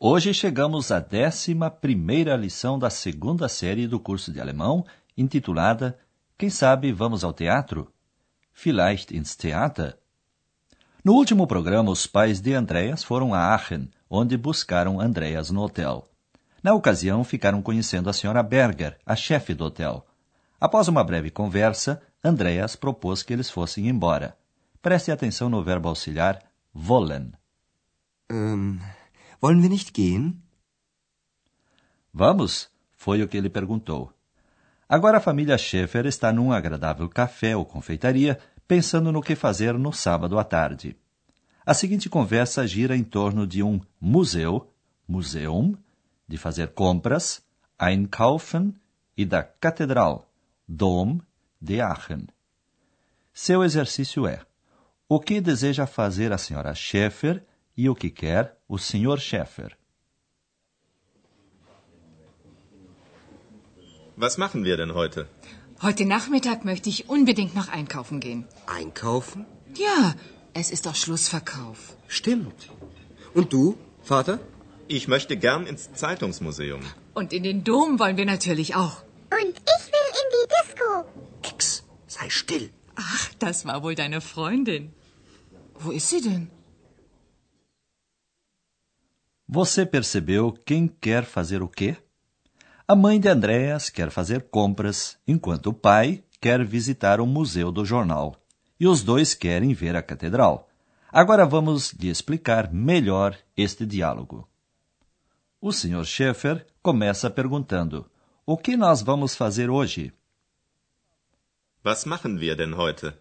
Hoje chegamos à décima primeira lição da segunda série do curso de alemão, intitulada Quem sabe vamos ao teatro? Vielleicht ins Theater? No último programa, os pais de Andreas foram a Aachen, onde buscaram Andreas no hotel. Na ocasião, ficaram conhecendo a senhora Berger, a chefe do hotel. Após uma breve conversa, Andreas propôs que eles fossem embora. Preste atenção no verbo auxiliar wollen. Ähm, wollen wir nicht gehen? Vamos? Foi o que ele perguntou. Agora a família Schaeffer está num agradável café ou confeitaria, pensando no que fazer no sábado à tarde. A seguinte conversa gira em torno de um museu, museum, de fazer compras, einkaufen, e da catedral, Dom de Aachen. Seu exercício é: o que deseja fazer a senhora Schaeffer e o que quer o senhor Schaeffer? Was machen wir denn heute? Heute Nachmittag möchte ich unbedingt noch einkaufen gehen. Einkaufen? Ja, es ist doch Schlussverkauf. Stimmt. Und du, Vater? Ich möchte gern ins Zeitungsmuseum. Und in den Dom wollen wir natürlich auch. Und ich will in die Disco. Ex, sei still. Ach, das war wohl deine Freundin. Wo ist sie denn? Você percebeu quem quer fazer o quê? A mãe de Andréas quer fazer compras, enquanto o pai quer visitar o Museu do Jornal. E os dois querem ver a catedral. Agora vamos lhe explicar melhor este diálogo. O Sr. Schaeffer começa perguntando: O que nós vamos fazer hoje? Was machen wir denn heute?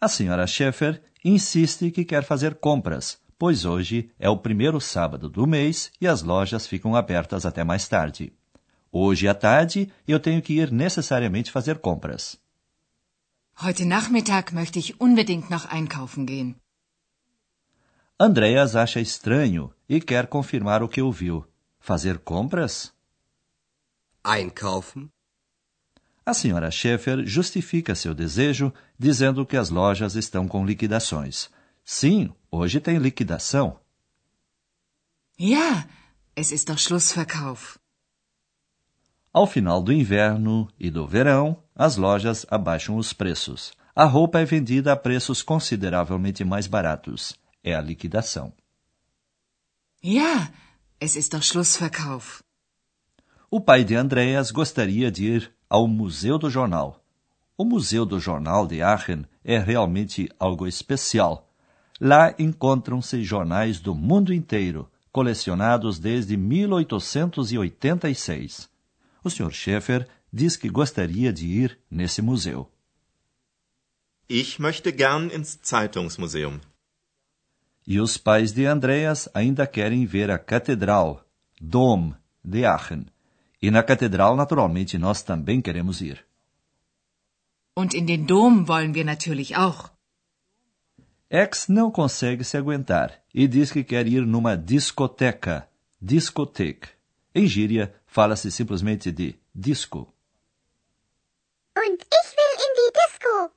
A Sra. Schaeffer insiste que quer fazer compras, pois hoje é o primeiro sábado do mês e as lojas ficam abertas até mais tarde. Hoje à tarde eu tenho que ir necessariamente fazer compras. Heute Nachmittag möchte ich unbedingt noch einkaufen gehen. Andreas acha estranho e quer confirmar o que ouviu. Fazer compras? Einkaufen? A senhora Schaeffer justifica seu desejo dizendo que as lojas estão com liquidações. Sim, hoje tem liquidação. Ja, es ist doch Schlussverkauf. Ao final do inverno e do verão, as lojas abaixam os preços. A roupa é vendida a preços consideravelmente mais baratos. É a liquidação. Ja, es ist doch Schlussverkauf. O pai de Andreas gostaria de ir ao Museu do Jornal. O Museu do Jornal de Aachen é realmente algo especial. Lá encontram-se jornais do mundo inteiro, colecionados desde 1886. O Sr. Schaeffer diz que gostaria de ir nesse museu. Ich möchte gern ins Zeitungsmuseum. E os pais de Andreas ainda querem ver a Catedral, Dom, de Aachen. E na Catedral, naturalmente, nós também queremos ir. Und in den Dom wollen wir natürlich auch. X não consegue se aguentar e diz que quer ir numa discoteca, discotheque. Em gíria, fala-se simplesmente de disco. Und ich will in die Disco.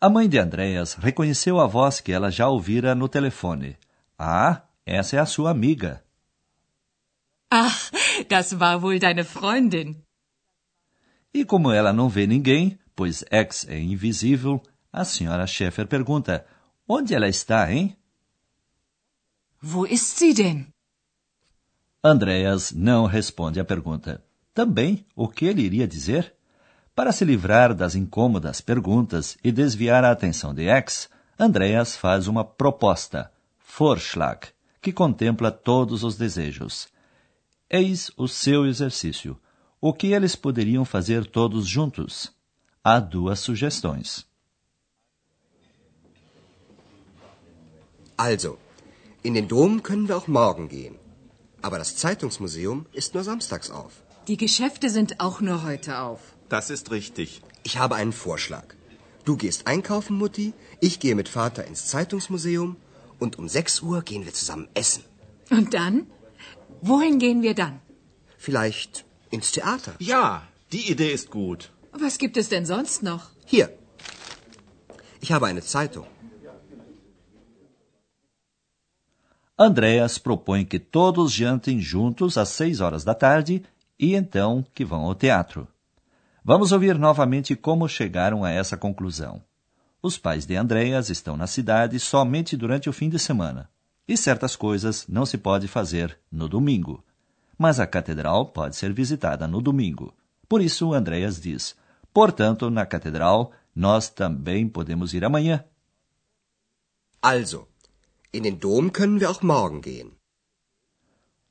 A mãe de Andreas reconheceu a voz que ela já ouvira no telefone. Ah, essa é a sua amiga. Ach, das war wohl deine Freundin. E como ela não vê ninguém, pois X é invisível, a senhora Schaeffer pergunta: Onde ela está, hein? Wo ist sie denn? Andreas não responde à pergunta. Também, o que ele iria dizer? Para se livrar das incômodas perguntas e desviar a atenção de X, Andreas faz uma proposta, Vorschlag, que contempla todos os desejos. Eis o seu exercício. O que eles poderiam fazer todos juntos? Há duas sugestões. Also, in den Dom können wir auch morgen gehen. Aber das Zeitungsmuseum ist nur samstags auf. Die Geschäfte sind auch nur heute auf. Das ist richtig. Ich habe einen Vorschlag. Du gehst einkaufen, Mutti, ich gehe mit Vater ins Zeitungsmuseum und um 6 Uhr gehen wir zusammen essen. Und dann? Wohin gehen wir dann? Vielleicht ins Theater. Ja, die Idee ist gut. Was gibt es denn sonst noch? Hier. Ich habe eine Zeitung. Andréas propõe que todos jantem juntos às seis horas da tarde e então que vão ao teatro. Vamos ouvir novamente como chegaram a essa conclusão. Os pais de Andréas estão na cidade somente durante o fim de semana, e certas coisas não se pode fazer no domingo. Mas a catedral pode ser visitada no domingo. Por isso, Andréas diz: Portanto, na catedral, nós também podemos ir amanhã. Also, in den Dom können wir auch morgen gehen.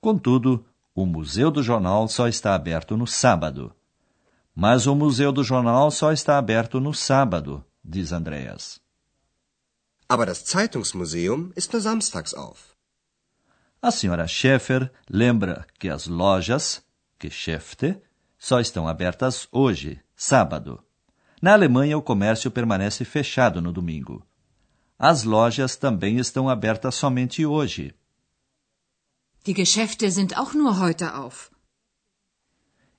Contudo, o Museu do Jornal só está aberto no sábado. Mas o Museu do Jornal só está aberto no sábado, diz Andreas. Aber das Zeitungsmuseum ist nur samstags auf. A senhora Schäfer lembra que as lojas, Geschäfte, só estão abertas hoje, sábado. Na Alemanha, o comércio permanece fechado no domingo. As lojas também estão abertas somente hoje. Die Geschäfte sind auch nur heute auf.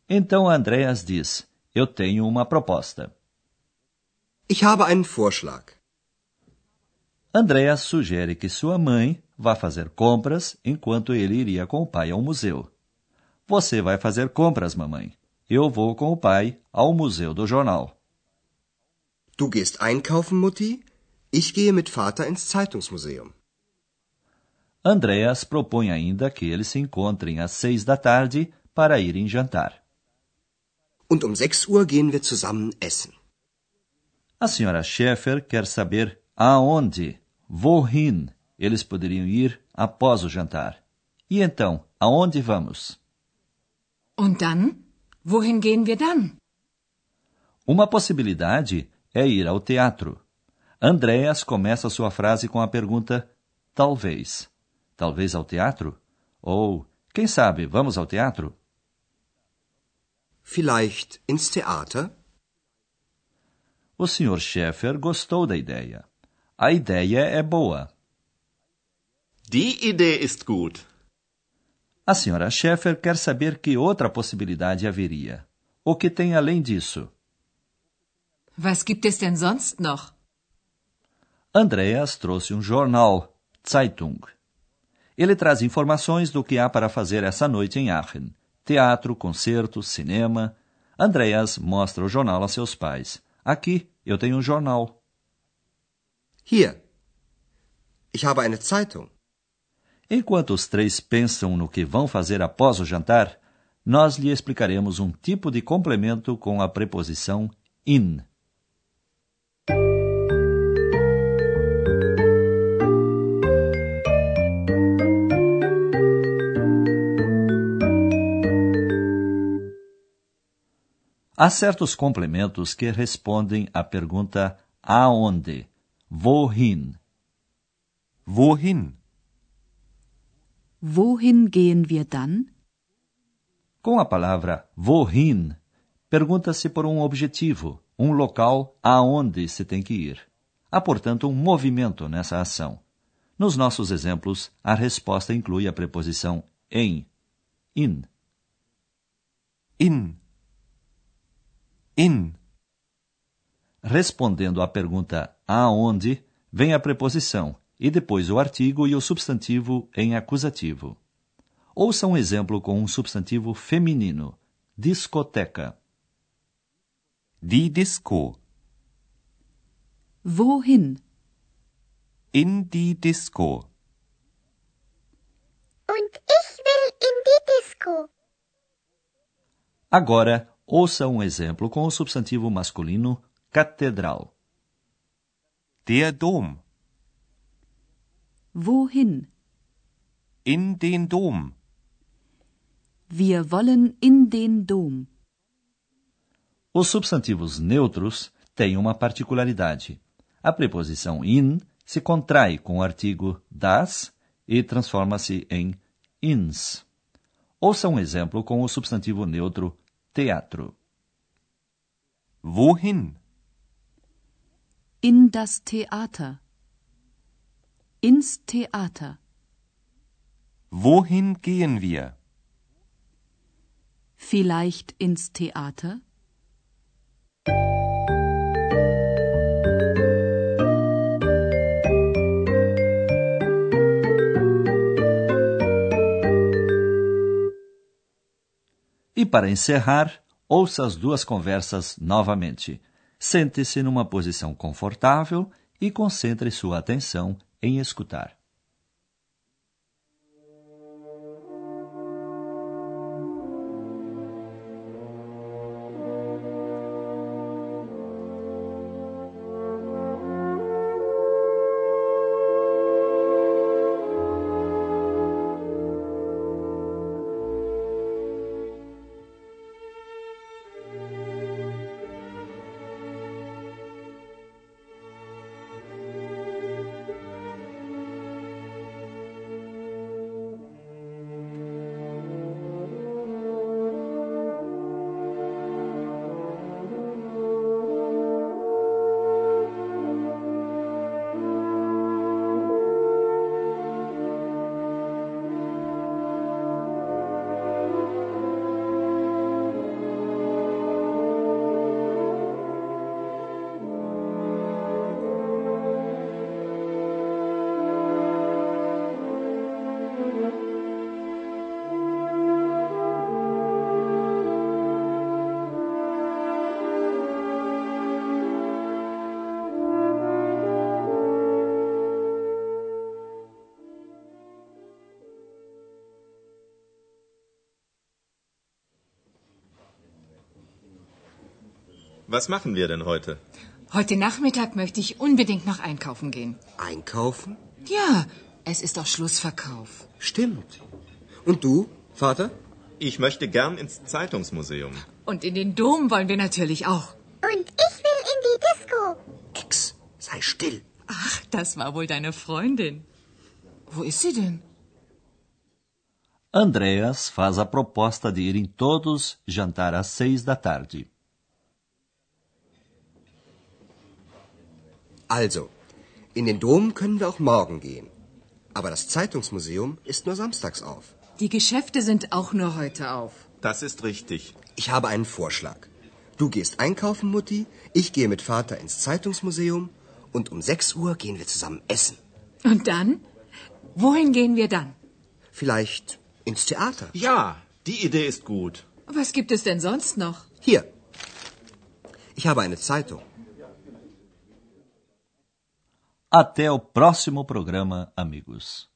Então Andreas diz: Eu tenho uma proposta. Ich habe einen Vorschlag. Andreas sugere que sua mãe vá fazer compras enquanto ele iria com o pai ao museu. Você vai fazer compras, mamãe. Eu vou com o pai ao Museu do Jornal. Du gehst einkaufen, Mutti. Ich gehe mit Vater ins Zeitungsmuseum. Andreas propõe ainda que eles se encontrem às seis da tarde para irem jantar. Und um 6 Uhr gehen wir zusammen essen. A senhora Schäfer quer saber aonde, wohin, eles poderiam ir após o jantar. E então, aonde vamos? Und dann? Wohin gehen wir dann? Uma possibilidade é ir ao teatro. Andreas começa sua frase com a pergunta talvez. Talvez ao teatro? Ou, quem sabe, vamos ao teatro? Vielleicht ins Theater? O Sr. Schäfer gostou da ideia. A ideia é boa. Die Idee ist gut. A Sra. Schäfer quer saber que outra possibilidade haveria. O que tem além disso? Was gibt es denn sonst noch? Andreas trouxe um jornal, Zeitung. Ele traz informações do que há para fazer essa noite em Aachen. Teatro, concerto, cinema. Andreas mostra o jornal a seus pais. Aqui, eu tenho um jornal. Hier. Ich habe eine Zeitung. Enquanto os três pensam no que vão fazer após o jantar, nós lhe explicaremos um tipo de complemento com a preposição in. Há certos complementos que respondem à pergunta aonde, wohin. Wohin? Wohin gehen wir dann? Com a palavra wohin, pergunta-se por um objetivo, um local aonde se tem que ir. Há, portanto, um movimento nessa ação. Nos nossos exemplos, a resposta inclui a preposição em, in. In. In. Respondendo à pergunta aonde, vem a preposição e depois o artigo e o substantivo em acusativo. Ouça um exemplo com um substantivo feminino: discoteca. Die Disco. Wohin? In die Disco. Und ich will in die Disco. Agora, ouça um exemplo com o substantivo masculino catedral. Der Dom. Wohin? In den Dom. Wir wollen in den Dom. Os substantivos neutros têm uma particularidade. A preposição in se contrai com o artigo das e transforma-se em ins. Ouça um exemplo com o substantivo neutro teatro. Wohin? In das Theater. Ins Theater. Wohin gehen wir? Vielleicht ins Theater? Para encerrar, ouça as duas conversas novamente. Sente-se numa posição confortável e concentre sua atenção em escutar. Was machen wir denn heute? Heute Nachmittag möchte ich unbedingt noch einkaufen gehen. Einkaufen? Ja, es ist doch Schlussverkauf. Stimmt. Und du, Vater? Ich möchte gern ins Zeitungsmuseum. Und in den Dom wollen wir natürlich auch. Und ich will in die Disco. Ex, sei still. Ach, das war wohl deine Freundin. Wo ist sie denn? Andreas faz a proposta de irem todos jantar às seis da tarde. Also, in den Dom können wir auch morgen gehen. Aber das Zeitungsmuseum ist nur samstags auf. Die Geschäfte sind auch nur heute auf. Das ist richtig. Ich habe einen Vorschlag. Du gehst einkaufen, Mutti, ich gehe mit Vater ins Zeitungsmuseum und um 6 Uhr gehen wir zusammen essen. Und dann? Wohin gehen wir dann? Vielleicht ins Theater. Ja, die Idee ist gut. Was gibt es denn sonst noch? Hier. Ich habe eine Zeitung. Até o próximo programa, amigos.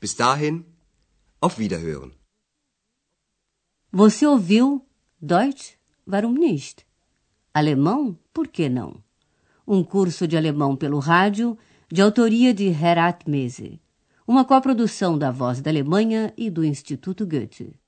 Bis dahin, auf Wiederhören. Você ouviu Deutsch? Warum nicht? Alemão? Por que não? Um curso de alemão pelo rádio, de autoria de Herat Mese. Uma coprodução da Voz da Alemanha e do Instituto Goethe.